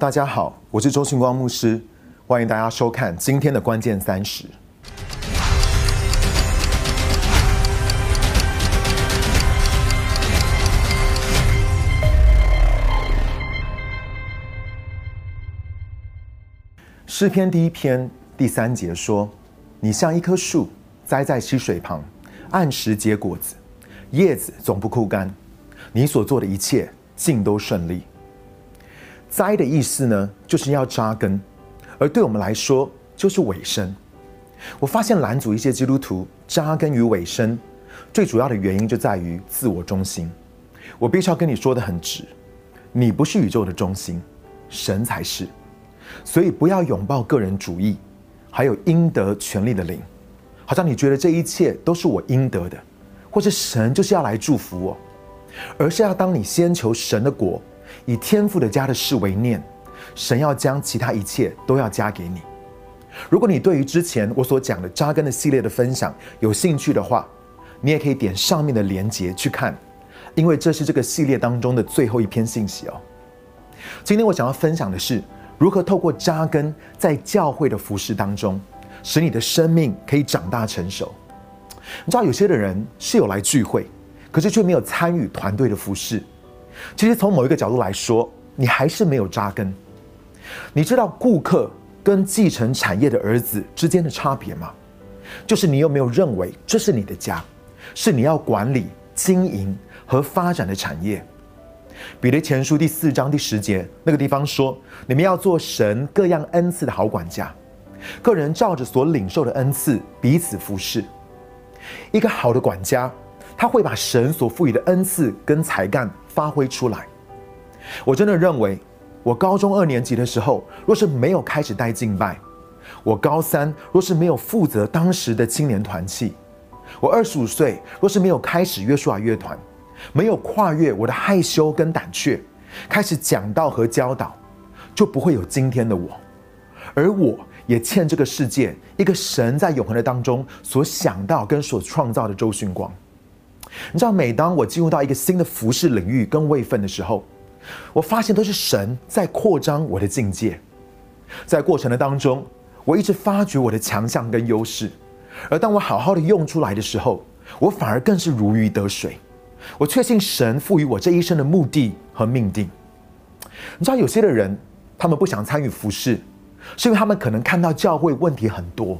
大家好，我是周庆光牧师，欢迎大家收看今天的关键三十。诗篇第一篇第三节说：“你像一棵树栽在溪水旁，按时结果子，叶子总不枯干。你所做的一切尽都顺利。”栽的意思呢，就是要扎根，而对我们来说，就是尾声。我发现拦阻一些基督徒扎根于尾声，最主要的原因就在于自我中心。我必须要跟你说的很直，你不是宇宙的中心，神才是。所以不要拥抱个人主义，还有应得权利的灵，好像你觉得这一切都是我应得的，或是神就是要来祝福我，而是要当你先求神的国，以天赋的家的事为念，神要将其他一切都要加给你。如果你对于之前我所讲的扎根的系列的分享有兴趣的话，你也可以点上面的连结去看，因为这是这个系列当中的最后一篇信息哦。今天我想要分享的是。如何透过扎根在教会的服饰当中，使你的生命可以长大成熟？你知道有些的人是有来聚会，可是却没有参与团队的服饰。其实从某一个角度来说，你还是没有扎根。你知道顾客跟继承产业的儿子之间的差别吗？就是你有没有认为这是你的家，是你要管理、经营和发展的产业？彼得前书第四章第十节那个地方说：“你们要做神各样恩赐的好管家，个人照着所领受的恩赐彼此服侍。一个好的管家，他会把神所赋予的恩赐跟才干发挥出来。我真的认为，我高中二年级的时候，若是没有开始带敬拜；我高三若是没有负责当时的青年团契；我二十五岁若是没有开始约书亚乐团。”没有跨越我的害羞跟胆怯，开始讲道和教导，就不会有今天的我。而我也欠这个世界一个神在永恒的当中所想到跟所创造的周迅光。你知道，每当我进入到一个新的服饰领域跟位份的时候，我发现都是神在扩张我的境界。在过程的当中，我一直发掘我的强项跟优势，而当我好好的用出来的时候，我反而更是如鱼得水。我确信神赋予我这一生的目的和命定。你知道有些的人，他们不想参与服饰，是因为他们可能看到教会问题很多。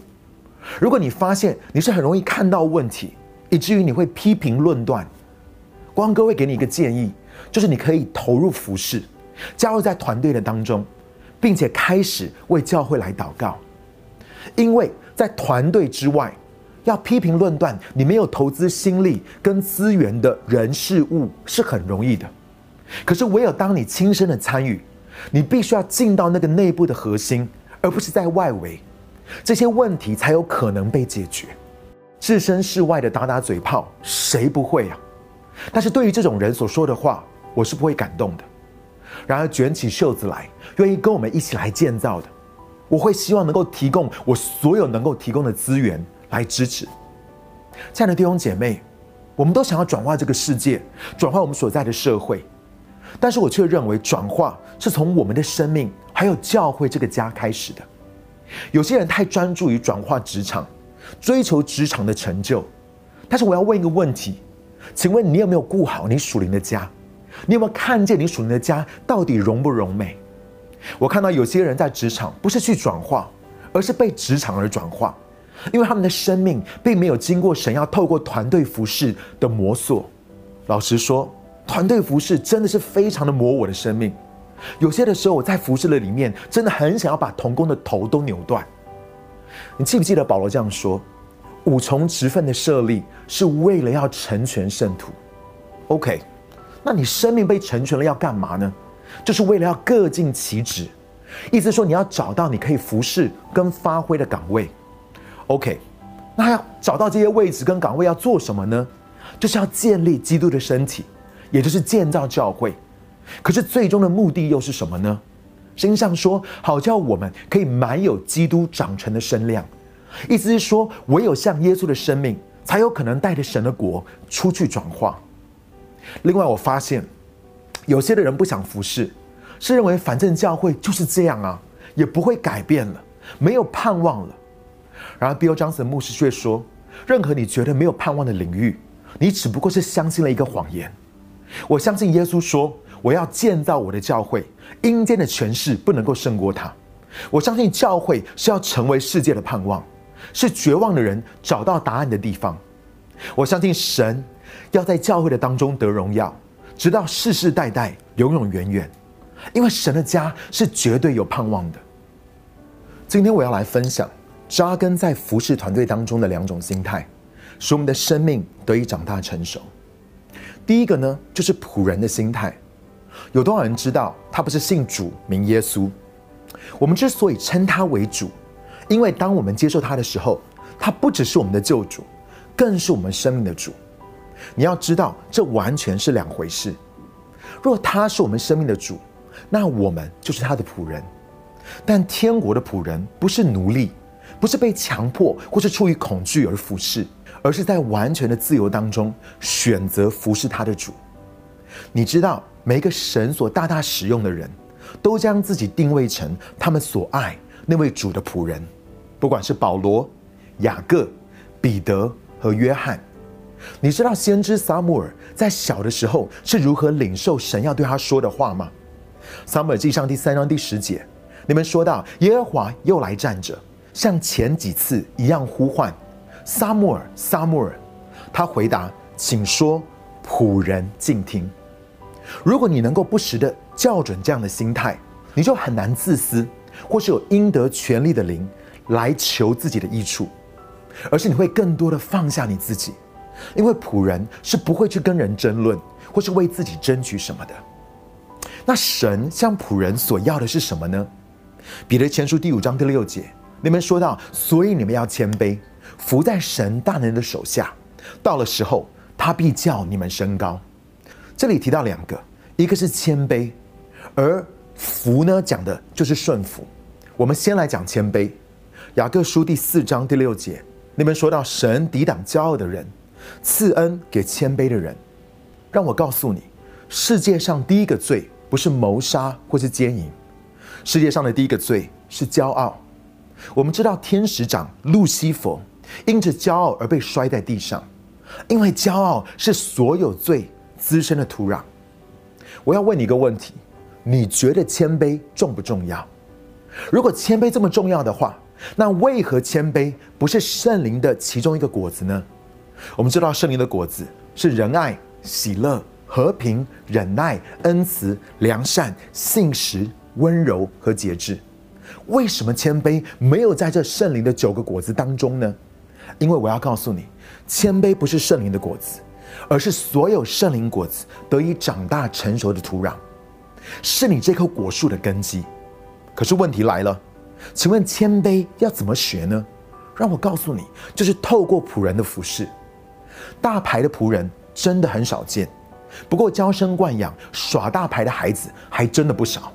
如果你发现你是很容易看到问题，以至于你会批评论断，光哥会给你一个建议，就是你可以投入服饰，加入在团队的当中，并且开始为教会来祷告，因为在团队之外。要批评论断，你没有投资心力跟资源的人事物是很容易的。可是唯有当你亲身的参与，你必须要进到那个内部的核心，而不是在外围，这些问题才有可能被解决。置身事外的打打嘴炮，谁不会啊？但是对于这种人所说的话，我是不会感动的。然而卷起袖子来，愿意跟我们一起来建造的，我会希望能够提供我所有能够提供的资源。来支持，亲爱的弟兄姐妹，我们都想要转化这个世界，转化我们所在的社会，但是我却认为转化是从我们的生命还有教会这个家开始的。有些人太专注于转化职场，追求职场的成就，但是我要问一个问题，请问你有没有顾好你属灵的家？你有没有看见你属灵的家到底荣不荣美？我看到有些人在职场不是去转化，而是被职场而转化。因为他们的生命并没有经过神要透过团队服饰的磨索。老实说，团队服饰真的是非常的磨我的生命。有些的时候，我在服饰的里面真的很想要把童工的头都扭断。你记不记得保罗这样说？五重职分的设立是为了要成全圣徒。OK，那你生命被成全了要干嘛呢？就是为了要各尽其职。意思说，你要找到你可以服侍跟发挥的岗位。OK，那要找到这些位置跟岗位要做什么呢？就是要建立基督的身体，也就是建造教会。可是最终的目的又是什么呢？圣经上说，好叫我们可以满有基督长成的身量。意思是说，唯有像耶稣的生命，才有可能带着神的国出去转化。另外，我发现有些的人不想服侍，是认为反正教会就是这样啊，也不会改变了，没有盼望了。然而，Bill Johnson 牧师却说，任何你觉得没有盼望的领域，你只不过是相信了一个谎言。我相信耶稣说，我要建造我的教会，阴间的权势不能够胜过他。我相信教会是要成为世界的盼望，是绝望的人找到答案的地方。我相信神要在教会的当中得荣耀，直到世世代代、永永远远。因为神的家是绝对有盼望的。今天我要来分享扎根在服饰团队当中的两种心态，使我们的生命得以长大成熟。第一个呢，就是仆人的心态。有多少人知道他不是信主名耶稣？我们之所以称他为主，因为当我们接受他的时候，他不只是我们的救主，更是我们生命的主。你要知道，这完全是两回事。若他是我们生命的主，那我们就是他的仆人。但天国的仆人不是奴隶，不是被强迫或是出于恐惧而服侍，而是在完全的自由当中选择服侍他的主。你知道，每一个神所大大使用的人。都将自己定位成他们所爱那位主的仆人，不管是保罗、雅各、彼得和约翰。你知道先知撒母耳在小的时候是如何领受神要对他说的话吗？撒母耳记上第三章第十节，你们说到耶和华又来站着，像前几次一样呼唤撒母耳，撒母耳。他回答：“请说，仆人静听。”如果你能够不时的校准这样的心态，你就很难自私，或是有应得权利的灵来求自己的益处，而是你会更多的放下你自己，因为仆人是不会去跟人争论，或是为自己争取什么的。那神向仆人所要的是什么呢？彼得前书第五章第六节，你们说到，所以你们要谦卑，伏在神大能的手下，到了时候，他必叫你们升高。这里提到两个，一个是谦卑，而福呢讲的就是顺服。我们先来讲谦卑。雅各书第四章第六节，你们说到神抵挡骄傲的人，赐恩给谦卑的人。让我告诉你，世界上第一个罪不是谋杀或是奸淫，世界上的第一个罪是骄傲。我们知道天使长路西佛因着骄傲而被摔在地上，因为骄傲是所有罪。滋生的土壤。我要问你一个问题：你觉得谦卑重不重要？如果谦卑这么重要的话，那为何谦卑不是圣灵的其中一个果子呢？我们知道圣灵的果子是仁爱、喜乐、和平、忍耐、恩慈、良善、信实、温柔和节制。为什么谦卑没有在这圣灵的九个果子当中呢？因为我要告诉你，谦卑不是圣灵的果子。而是所有圣灵果子得以长大成熟的土壤，是你这棵果树的根基。可是问题来了，请问谦卑要怎么学呢？让我告诉你，就是透过仆人的服饰。大牌的仆人真的很少见，不过娇生惯养、耍大牌的孩子还真的不少。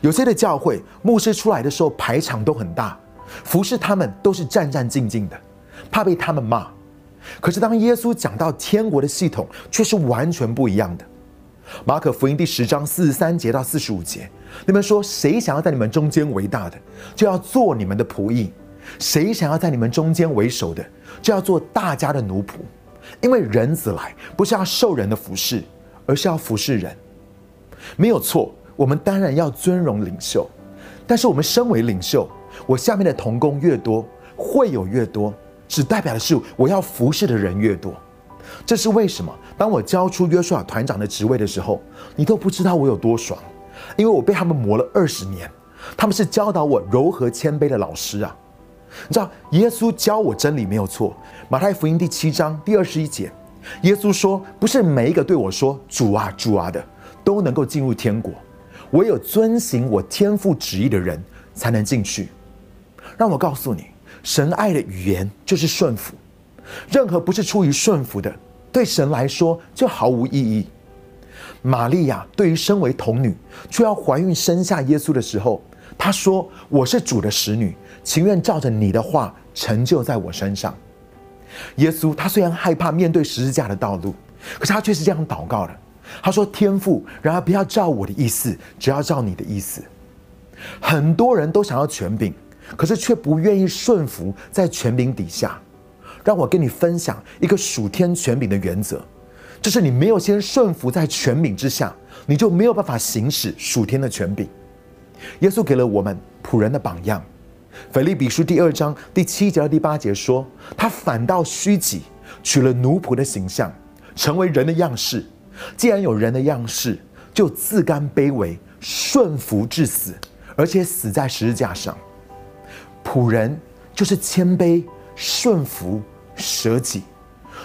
有些的教会牧师出来的时候排场都很大，服侍他们都是战战兢兢的，怕被他们骂。可是，当耶稣讲到天国的系统，却是完全不一样的。马可福音第十章四十三节到四十五节，你们说，谁想要在你们中间为大的，就要做你们的仆役；谁想要在你们中间为首的，就要做大家的奴仆。因为人子来，不是要受人的服侍，而是要服侍人。没有错，我们当然要尊荣领袖，但是我们身为领袖，我下面的童工越多，会有越多。只代表的是我要服侍的人越多，这是为什么？当我交出约书亚团长的职位的时候，你都不知道我有多爽，因为我被他们磨了二十年，他们是教导我柔和谦卑的老师啊。你知道耶稣教我真理没有错，马太福音第七章第二十一节，耶稣说：“不是每一个对我说主啊主啊的，都能够进入天国，唯有遵行我天父旨意的人才能进去。”让我告诉你。神爱的语言就是顺服，任何不是出于顺服的，对神来说就毫无意义。玛利亚对于身为童女却要怀孕生下耶稣的时候，她说：“我是主的使女，情愿照着你的话成就在我身上。”耶稣他虽然害怕面对十字架的道路，可是他却是这样祷告的：“他说：“天父，然而不要照我的意思，只要照你的意思。”很多人都想要权柄，可是却不愿意顺服在权柄底下。让我跟你分享一个属天权柄的原则，就是你没有先顺服在权柄之下，你就没有办法行使属天的权柄。耶稣给了我们仆人的榜样，腓立比书第二章第七节到第八节说：“他反倒虚己，取了奴仆的形象，成为人的样式。既然有人的样式，就自甘卑微，顺服至死，而且死在十字架上。仆人就是谦卑、顺服、舍己。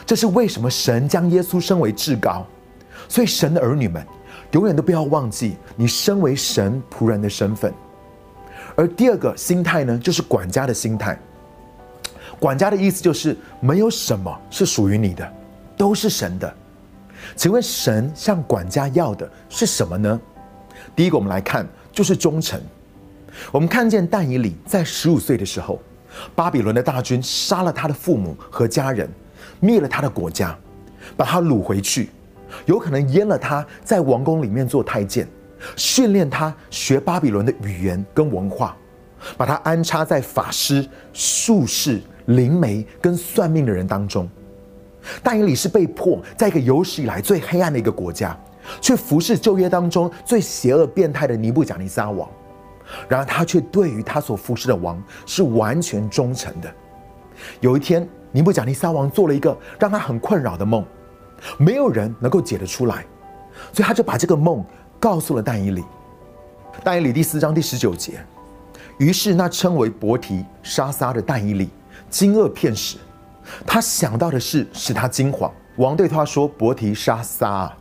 这是为什么神将耶稣升为至高。所以神的儿女们。”永远都不要忘记你身为神仆人的身份，而第二个心态呢，就是管家的心态。管家的意思就是没有什么是属于你的，都是神的。请问神向管家要的是什么呢？第一个，我们来看就是忠诚。我们看见但以理在十五岁的时候，巴比伦的大军杀了他的父母和家人，灭了他的国家，把他掳回去。有可能阉了他，在王宫里面做太监，训练他学巴比伦的语言跟文化，把他安插在法师、术士、灵媒跟算命的人当中。但以理是被迫在一个有史以来最黑暗的一个国家，去服侍旧约当中最邪恶变态的尼布甲尼撒王。然而他却对于他所服侍的王是完全忠诚的。有一天，尼布甲尼撒王做了一个让他很困扰的梦。没有人能够解得出来，所以他就把这个梦告诉了但以理。但以理第四章第十九节，于是那称为伯提沙撒的但以理惊愕片时，他想到的是使他惊慌。王对他说：“伯提沙撒，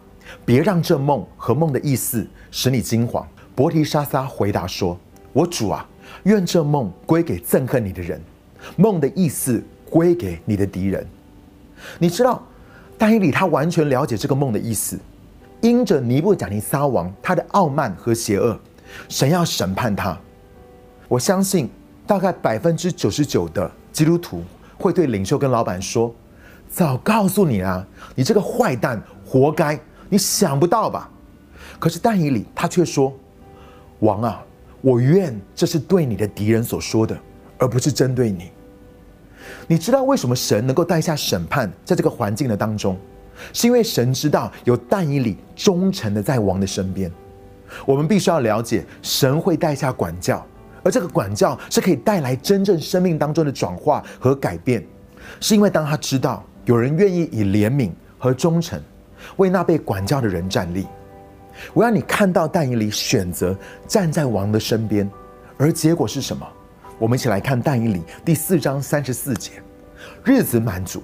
别让这梦和梦的意思使你惊慌。”伯提沙撒回答说：“我主啊，愿这梦归给憎恨你的人，梦的意思归给你的敌人。”你知道。但以理他完全了解这个梦的意思，因着尼布甲尼撒王他的傲慢和邪恶，神要审判他。我相信大概百分之九十九的基督徒会对领袖跟老板说：“早告诉你啊，你这个坏蛋，活该！你想不到吧？”可是但以理他却说：“王啊，我愿这是对你的敌人所说的，而不是针对你。”你知道为什么神能够带下审判在这个环境的当中，是因为神知道有但以理忠诚的在王的身边。我们必须要了解，神会带下管教，而这个管教是可以带来真正生命当中的转化和改变，是因为当他知道有人愿意以怜悯和忠诚为那被管教的人站立。我要你看到但以理选择站在王的身边，而结果是什么？我们一起来看但以理第四章三十四节，日子满足，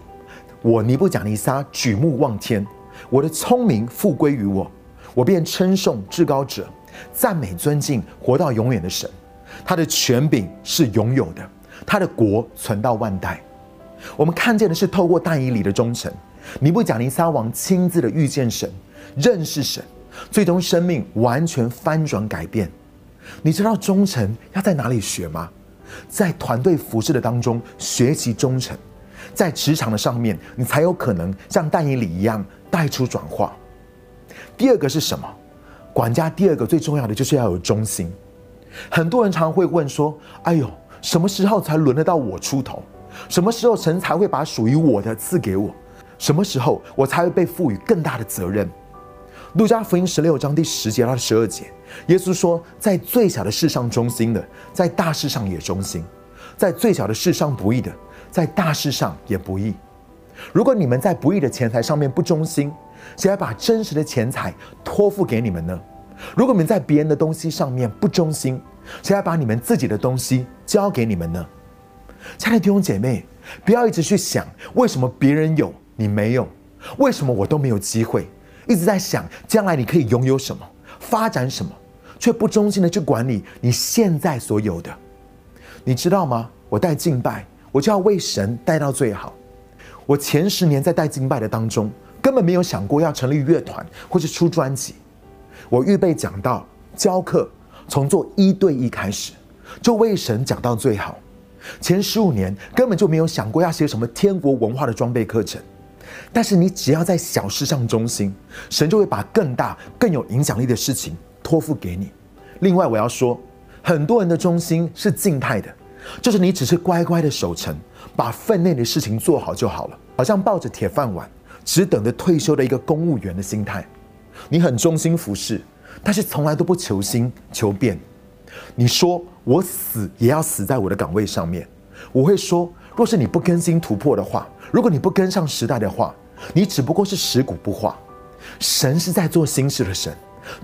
我尼布甲尼撒举目望天，我的聪明复归于我，我便称颂至高者，赞美尊敬活到永远的神，他的权柄是永有的，他的国存到万代。我们看见的是透过但以理的忠诚，尼布甲尼撒王亲自的遇见神，认识神，最终生命完全翻转改变。你知道忠诚要在哪里学吗？在团队服饰的当中学习忠诚，在职场的上面，你才有可能像但以里一样带出转化。第二个是什么？管家第二个最重要的就是要有忠心。很多人常会问说：“哎呦，什么时候才轮得到我出头？什么时候神才会把属于我的赐给我？什么时候我才会被赋予更大的责任？”路加福音十六章第十节到十二节。耶稣说：“在最小的事上忠心的，在大事上也忠心；在最小的事上不义的，在大事上也不义。如果你们在不义的钱财上面不忠心，谁来把真实的钱财托付给你们呢？如果你们在别人的东西上面不忠心，谁来把你们自己的东西交给你们呢？”亲爱的弟兄姐妹，不要一直去想为什么别人有你没有，为什么我都没有机会，一直在想将来你可以拥有什么。发展什么，却不忠心的去管理你现在所有的，你知道吗？我带敬拜，我就要为神带到最好。我前十年在带敬拜的当中，根本没有想过要成立乐团或是出专辑。我预备讲到、教课，从做一对一开始，就为神讲到最好。前十五年根本就没有想过要写什么天国文化的装备课程，但是你只要在小事上忠心，神就会把更大、更有影响力的事情托付给你。另外，我要说，很多人的忠心是静态的，就是你只是乖乖的守成，把分内的事情做好就好了，好像抱着铁饭碗，只等着退休的一个公务员的心态。你很忠心服侍，但是从来都不求新求变。你说我死也要死在我的岗位上面，我会说，若是你不更新突破的话，如果你不跟上时代的话，你只不过是食古不化。神是在做新事的神，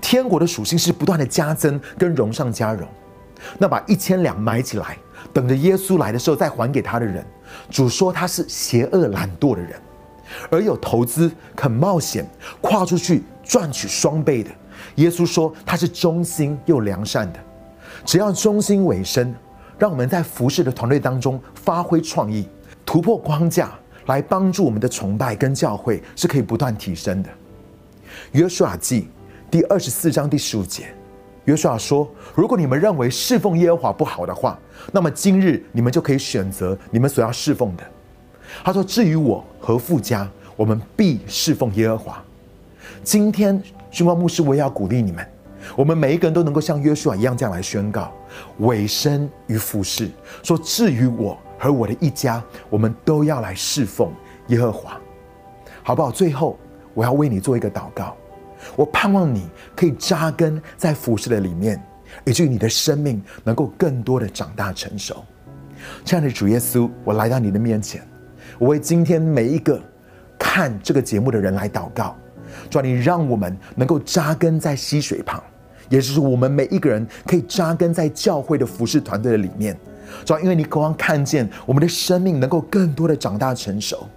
天国的属性是不断的加增跟荣上加荣。那把一千两埋起来，等着耶稣来的时候再还给他的人，主说他是邪恶懒惰的人，而有投资肯冒险跨出去赚取双倍的，耶稣说他是忠心又良善的。只要忠心委身，让我们在服侍的团队当中发挥创意，突破框架，来帮助我们的崇拜跟教会是可以不断提升的。约书亚记第二十四章第十五节，约书亚说：“如果你们认为侍奉耶和华不好的话，那么今日你们就可以选择你们所要侍奉的。”他说：“至于我和富家，我们必侍奉耶和华。”今天，君光牧师，我也要鼓励你们。我们每一个人都能够像约书亚一样这样来宣告：委身于服侍，说至于我和我的一家，我们都要来侍奉耶和华，好不好？最后，我要为你做一个祷告，我盼望你可以扎根在服饰的里面，以至于你的生命能够更多的长大成熟。亲爱的主耶稣，我来到你的面前，我为今天每一个看这个节目的人来祷告，主，你让我们能够扎根在溪水旁。也就是我们每一个人可以扎根在教会的服饰团队的里面，主要因为你渴望看见我们的生命能够更多的长大成熟，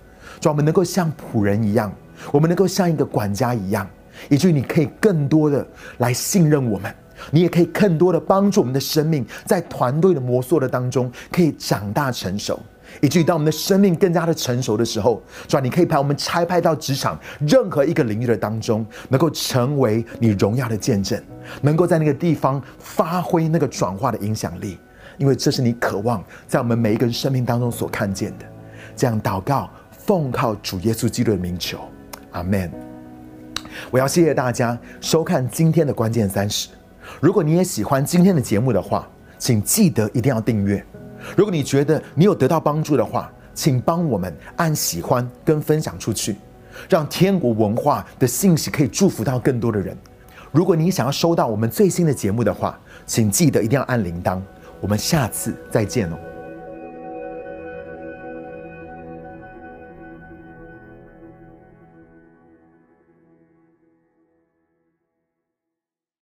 主要我们能够像仆人一样，我们能够像一个管家一样，以至于你可以更多的来信任我们，你也可以更多的帮助我们的生命在团队的磨塑的当中可以长大成熟。以至于当我们的生命更加的成熟的时候，是吧？你可以把我们差派到职场任何一个领域的当中，能够成为你荣耀的见证，能够在那个地方发挥那个转化的影响力，因为这是你渴望在我们每一个人生命当中所看见的。这样祷告，奉靠主耶稣基督的名求，阿门。我要谢谢大家收看今天的关键三十。如果你也喜欢今天的节目的话，请记得一定要订阅。如果你觉得你有得到帮助的话，请帮我们按喜欢跟分享出去，让天国文化的信息可以祝福到更多的人。如果你想要收到我们最新的节目的话，请记得一定要按铃铛。我们下次再见哦。